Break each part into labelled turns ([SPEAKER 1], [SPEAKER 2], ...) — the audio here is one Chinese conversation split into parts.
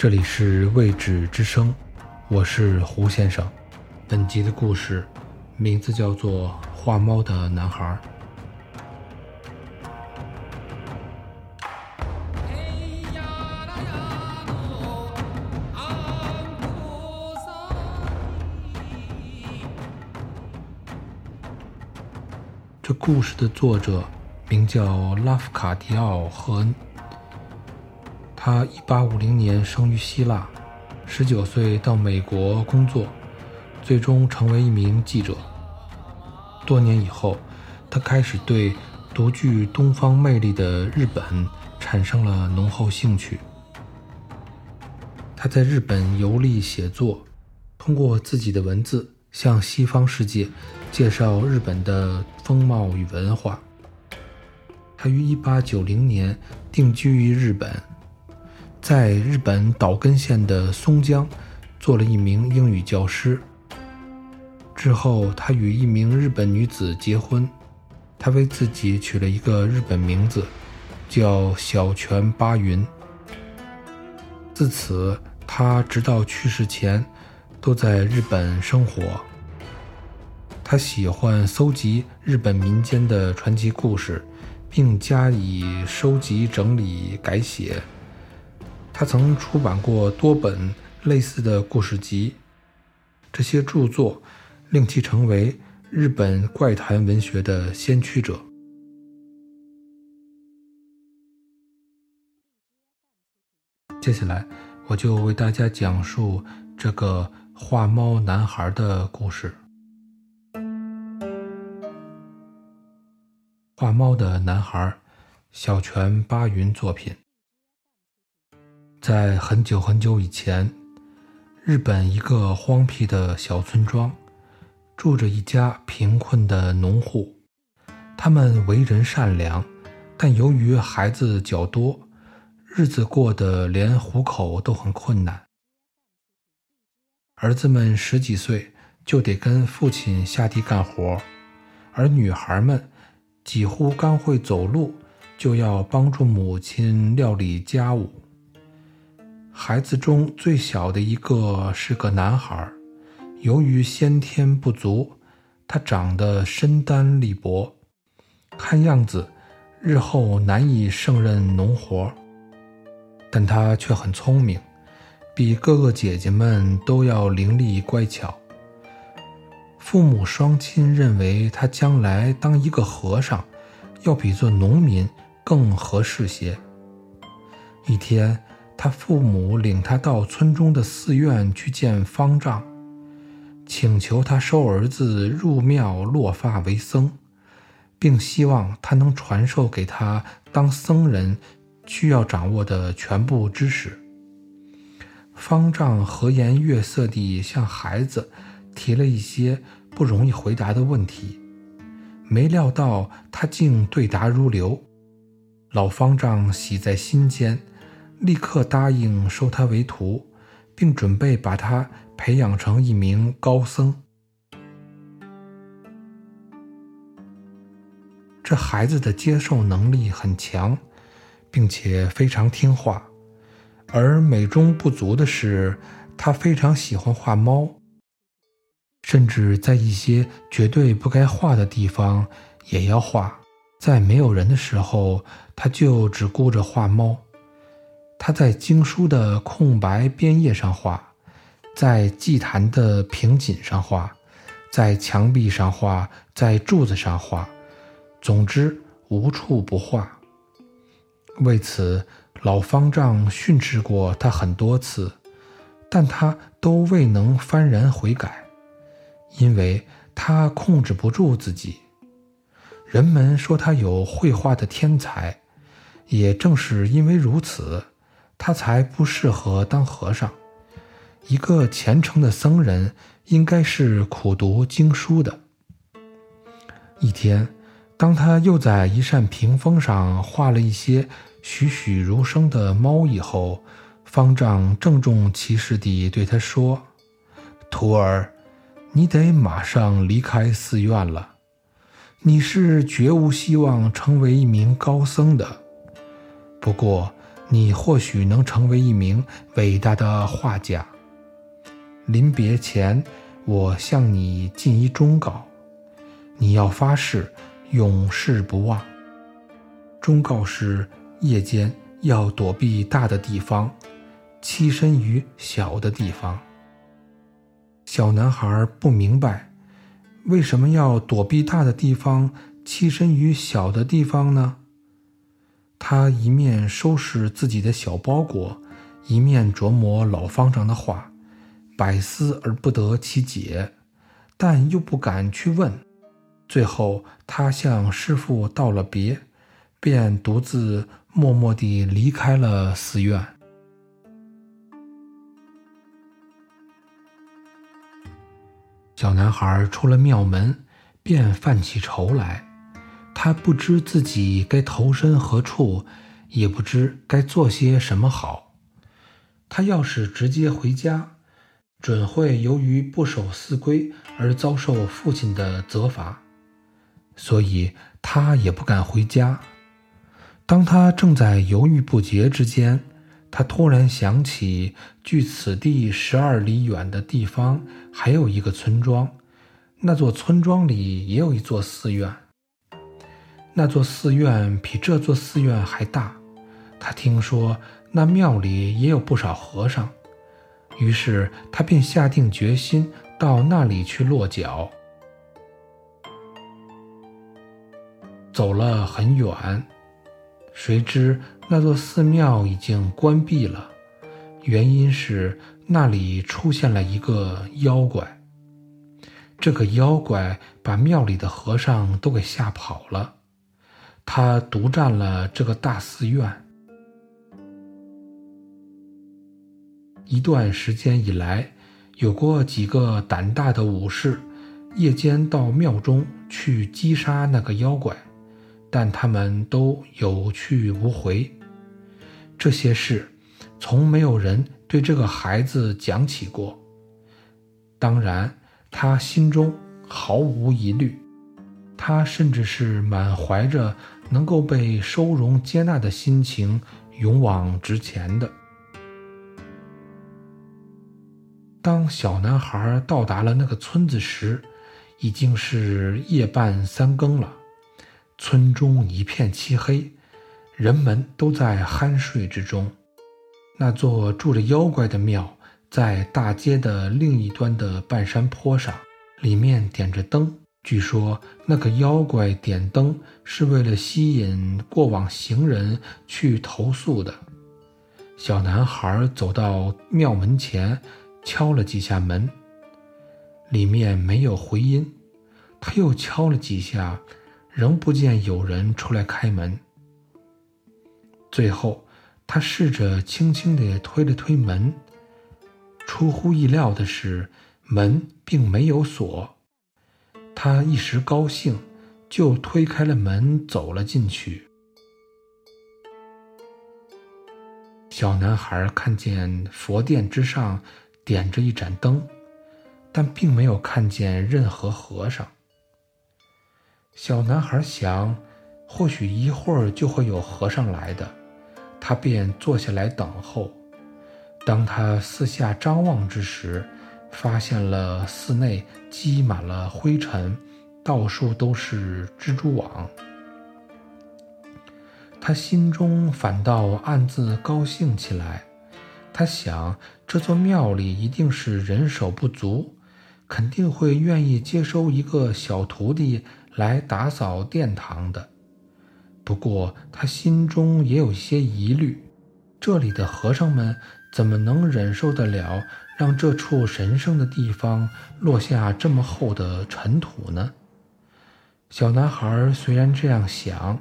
[SPEAKER 1] 这里是未知之声，我是胡先生。本集的故事名字叫做《画猫的男孩》。这故事的作者名叫拉夫卡迪奥·赫恩。他1850年生于希腊，19岁到美国工作，最终成为一名记者。多年以后，他开始对独具东方魅力的日本产生了浓厚兴趣。他在日本游历写作，通过自己的文字向西方世界介绍日本的风貌与文化。他于1890年定居于日本。在日本岛根县的松江，做了一名英语教师。之后，他与一名日本女子结婚，他为自己取了一个日本名字，叫小泉八云。自此，他直到去世前都在日本生活。他喜欢搜集日本民间的传奇故事，并加以收集、整理、改写。他曾出版过多本类似的故事集，这些著作令其成为日本怪谈文学的先驱者。接下来，我就为大家讲述这个画猫男孩的故事。画猫的男孩，小泉八云作品。在很久很久以前，日本一个荒僻的小村庄，住着一家贫困的农户。他们为人善良，但由于孩子较多，日子过得连糊口都很困难。儿子们十几岁就得跟父亲下地干活，而女孩们几乎刚会走路，就要帮助母亲料理家务。孩子中最小的一个是个男孩，由于先天不足，他长得身单力薄，看样子日后难以胜任农活。但他却很聪明，比哥哥姐姐们都要伶俐乖巧。父母双亲认为他将来当一个和尚，要比做农民更合适些。一天。他父母领他到村中的寺院去见方丈，请求他收儿子入庙落发为僧，并希望他能传授给他当僧人需要掌握的全部知识。方丈和颜悦色地向孩子提了一些不容易回答的问题，没料到他竟对答如流。老方丈喜在心间。立刻答应收他为徒，并准备把他培养成一名高僧。这孩子的接受能力很强，并且非常听话，而美中不足的是，他非常喜欢画猫，甚至在一些绝对不该画的地方也要画。在没有人的时候，他就只顾着画猫。他在经书的空白边页上画，在祭坛的瓶颈上画，在墙壁上画，在柱子上画，总之无处不画。为此，老方丈训斥过他很多次，但他都未能幡然悔改，因为他控制不住自己。人们说他有绘画的天才，也正是因为如此。他才不适合当和尚。一个虔诚的僧人应该是苦读经书的。一天，当他又在一扇屏风上画了一些栩栩如生的猫以后，方丈郑重其事地对他说：“徒儿，你得马上离开寺院了。你是绝无希望成为一名高僧的。不过。”你或许能成为一名伟大的画家。临别前，我向你尽一忠告：你要发誓永世不忘。忠告是夜间要躲避大的地方，栖身于小的地方。小男孩不明白，为什么要躲避大的地方，栖身于小的地方呢？他一面收拾自己的小包裹，一面琢磨老方丈的话，百思而不得其解，但又不敢去问。最后，他向师傅道了别。便独自默默地离开了寺院。小男孩出了庙门，便犯起愁来。他不知自己该投身何处，也不知该做些什么好。他要是直接回家，准会由于不守寺规而遭受父亲的责罚，所以他也不敢回家。当他正在犹豫不决之间，他突然想起，距此地十二里远的地方还有一个村庄，那座村庄里也有一座寺院。那座寺院比这座寺院还大。他听说那庙里也有不少和尚，于是他便下定决心到那里去落脚。走了很远。谁知那座寺庙已经关闭了，原因是那里出现了一个妖怪。这个妖怪把庙里的和尚都给吓跑了，他独占了这个大寺院。一段时间以来，有过几个胆大的武士，夜间到庙中去击杀那个妖怪。但他们都有去无回。这些事，从没有人对这个孩子讲起过。当然，他心中毫无疑虑，他甚至是满怀着能够被收容接纳的心情，勇往直前的。当小男孩到达了那个村子时，已经是夜半三更了。村中一片漆黑，人们都在酣睡之中。那座住着妖怪的庙在大街的另一端的半山坡上，里面点着灯。据说那个妖怪点灯是为了吸引过往行人去投宿的。小男孩走到庙门前，敲了几下门，里面没有回音。他又敲了几下。仍不见有人出来开门。最后，他试着轻轻地推了推门。出乎意料的是，门并没有锁。他一时高兴，就推开了门，走了进去。小男孩看见佛殿之上点着一盏灯，但并没有看见任何和尚。小男孩想，或许一会儿就会有和尚来的，他便坐下来等候。当他四下张望之时，发现了寺内积满了灰尘，到处都是蜘蛛网。他心中反倒暗自高兴起来。他想，这座庙里一定是人手不足，肯定会愿意接收一个小徒弟。来打扫殿堂的，不过他心中也有些疑虑：这里的和尚们怎么能忍受得了让这处神圣的地方落下这么厚的尘土呢？小男孩虽然这样想，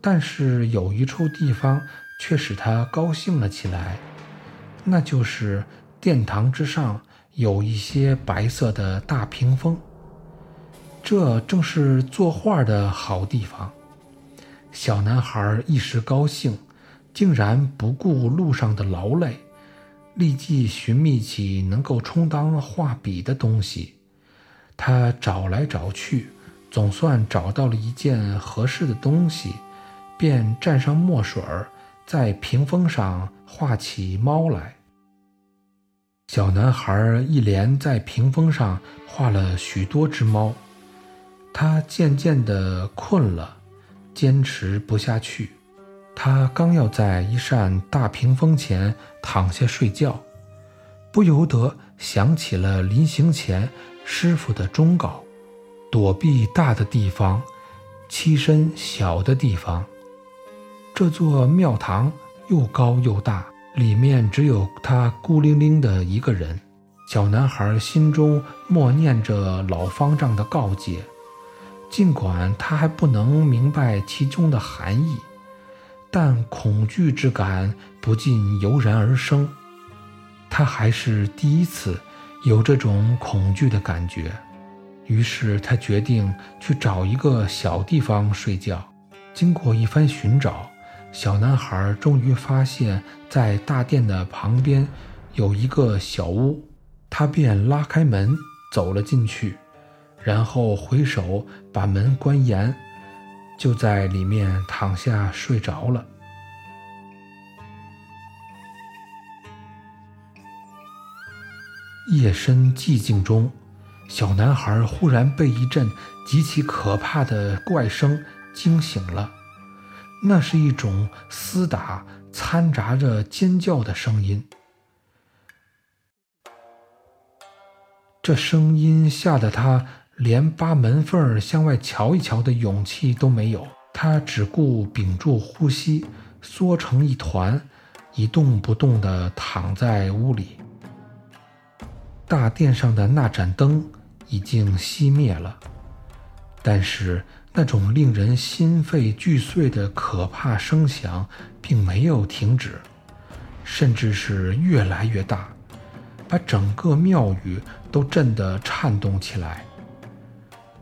[SPEAKER 1] 但是有一处地方却使他高兴了起来，那就是殿堂之上有一些白色的大屏风。这正是作画的好地方。小男孩一时高兴，竟然不顾路上的劳累，立即寻觅起能够充当画笔的东西。他找来找去，总算找到了一件合适的东西，便蘸上墨水儿，在屏风上画起猫来。小男孩一连在屏风上画了许多只猫，他渐渐地困了，坚持不下去。他刚要在一扇大屏风前躺下睡觉，不由得想起了临行前师傅的忠告：躲避大的地方，栖身小的地方。这座庙堂又高又大。里面只有他孤零零的一个人。小男孩心中默念着老方丈的告诫，尽管他还不能明白其中的含义，但恐惧之感不禁油然而生。他还是第一次有这种恐惧的感觉，于是他决定去找一个小地方睡觉。经过一番寻找。小男孩终于发现，在大殿的旁边有一个小屋，他便拉开门走了进去，然后回手把门关严，就在里面躺下睡着了。夜深寂静中，小男孩忽然被一阵极其可怕的怪声惊醒了。那是一种厮打掺杂着尖叫的声音，这声音吓得他连扒门缝向外瞧一瞧的勇气都没有。他只顾屏住呼吸，缩成一团，一动不动地躺在屋里。大殿上的那盏灯已经熄灭了，但是。那种令人心肺俱碎的可怕声响并没有停止，甚至是越来越大，把整个庙宇都震得颤动起来。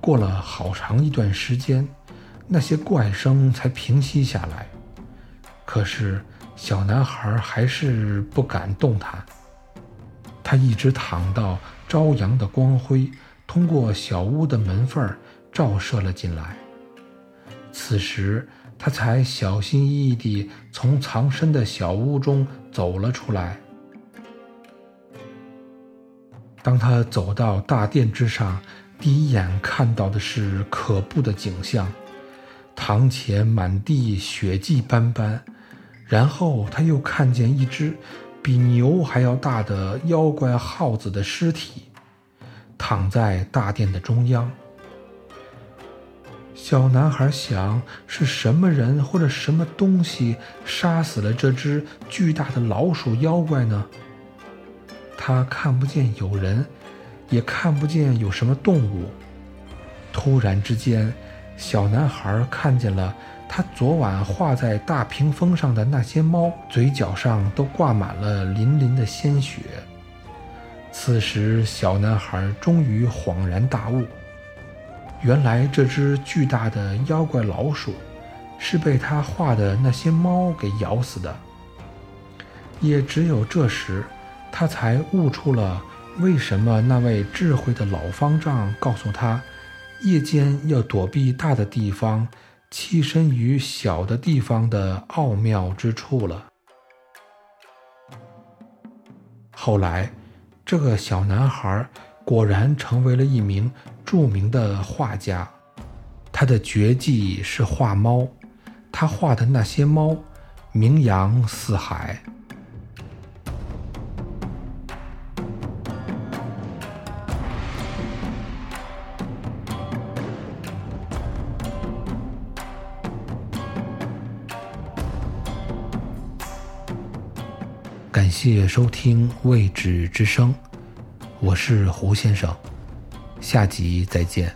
[SPEAKER 1] 过了好长一段时间，那些怪声才平息下来。可是小男孩还是不敢动弹，他一直躺到朝阳的光辉通过小屋的门缝照射了进来。此时，他才小心翼翼地从藏身的小屋中走了出来。当他走到大殿之上，第一眼看到的是可怖的景象：堂前满地血迹斑斑。然后他又看见一只比牛还要大的妖怪耗子的尸体，躺在大殿的中央。小男孩想：是什么人或者什么东西杀死了这只巨大的老鼠妖怪呢？他看不见有人，也看不见有什么动物。突然之间，小男孩看见了他昨晚画在大屏风上的那些猫，嘴角上都挂满了淋淋的鲜血。此时，小男孩终于恍然大悟。原来这只巨大的妖怪老鼠，是被他画的那些猫给咬死的。也只有这时，他才悟出了为什么那位智慧的老方丈告诉他，夜间要躲避大的地方，栖身于小的地方的奥妙之处了。后来，这个小男孩。果然成为了一名著名的画家，他的绝技是画猫，他画的那些猫名扬四海。感谢收听《未知之声》。我是胡先生，下集再见。